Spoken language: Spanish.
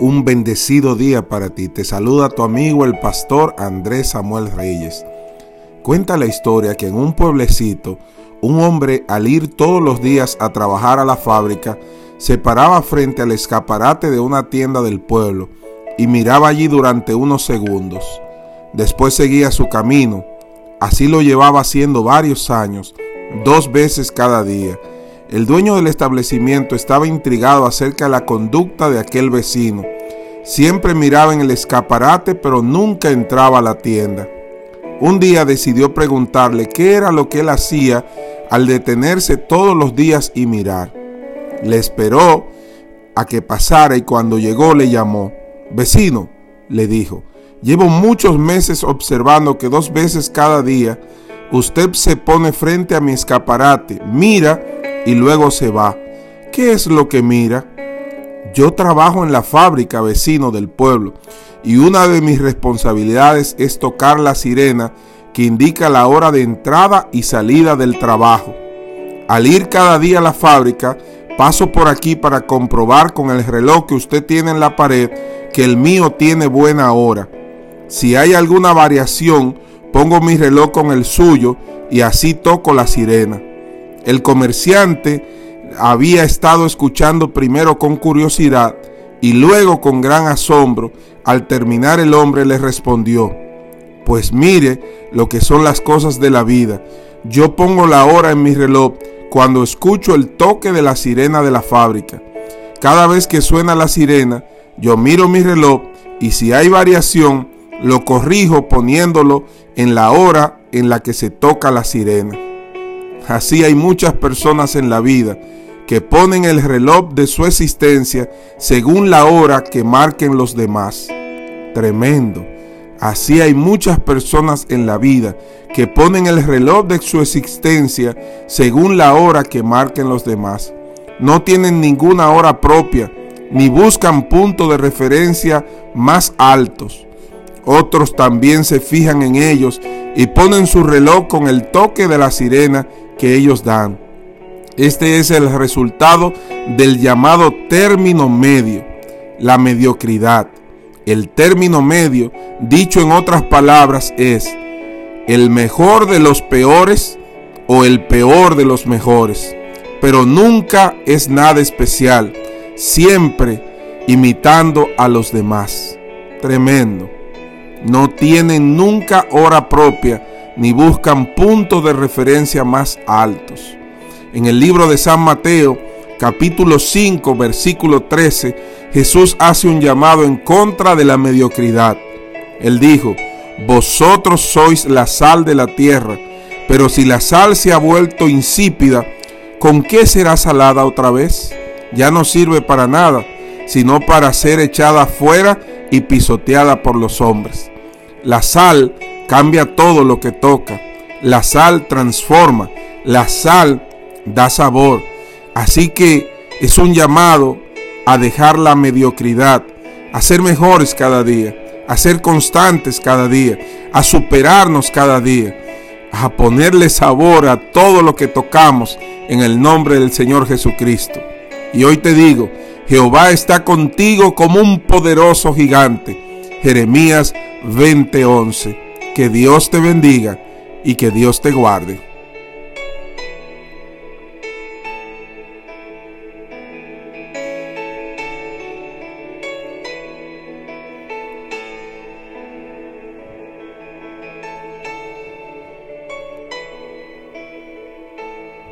un bendecido día para ti. Te saluda tu amigo el pastor Andrés Samuel Reyes. Cuenta la historia que en un pueblecito, un hombre al ir todos los días a trabajar a la fábrica, se paraba frente al escaparate de una tienda del pueblo y miraba allí durante unos segundos. Después seguía su camino. Así lo llevaba haciendo varios años, dos veces cada día el dueño del establecimiento estaba intrigado acerca de la conducta de aquel vecino. Siempre miraba en el escaparate, pero nunca entraba a la tienda. Un día decidió preguntarle qué era lo que él hacía al detenerse todos los días y mirar. Le esperó a que pasara y cuando llegó le llamó. Vecino, le dijo, llevo muchos meses observando que dos veces cada día usted se pone frente a mi escaparate, mira y luego se va. ¿Qué es lo que mira? Yo trabajo en la fábrica vecino del pueblo y una de mis responsabilidades es tocar la sirena que indica la hora de entrada y salida del trabajo. Al ir cada día a la fábrica, paso por aquí para comprobar con el reloj que usted tiene en la pared que el mío tiene buena hora. Si hay alguna variación, pongo mi reloj con el suyo y así toco la sirena. El comerciante había estado escuchando primero con curiosidad y luego con gran asombro. Al terminar el hombre le respondió, pues mire lo que son las cosas de la vida. Yo pongo la hora en mi reloj cuando escucho el toque de la sirena de la fábrica. Cada vez que suena la sirena, yo miro mi reloj y si hay variación, lo corrijo poniéndolo en la hora en la que se toca la sirena. Así hay muchas personas en la vida que ponen el reloj de su existencia según la hora que marquen los demás. Tremendo. Así hay muchas personas en la vida que ponen el reloj de su existencia según la hora que marquen los demás. No tienen ninguna hora propia, ni buscan puntos de referencia más altos. Otros también se fijan en ellos y ponen su reloj con el toque de la sirena que ellos dan. Este es el resultado del llamado término medio, la mediocridad. El término medio, dicho en otras palabras, es el mejor de los peores o el peor de los mejores, pero nunca es nada especial, siempre imitando a los demás. Tremendo. No tienen nunca hora propia ni buscan puntos de referencia más altos. En el libro de San Mateo, capítulo 5, versículo 13, Jesús hace un llamado en contra de la mediocridad. Él dijo, vosotros sois la sal de la tierra, pero si la sal se ha vuelto insípida, ¿con qué será salada otra vez? Ya no sirve para nada, sino para ser echada fuera y pisoteada por los hombres. La sal cambia todo lo que toca. La sal transforma, la sal da sabor. Así que es un llamado a dejar la mediocridad, a ser mejores cada día, a ser constantes cada día, a superarnos cada día, a ponerle sabor a todo lo que tocamos en el nombre del Señor Jesucristo. Y hoy te digo, Jehová está contigo como un poderoso gigante. Jeremías 20:11. Que Dios te bendiga y que Dios te guarde.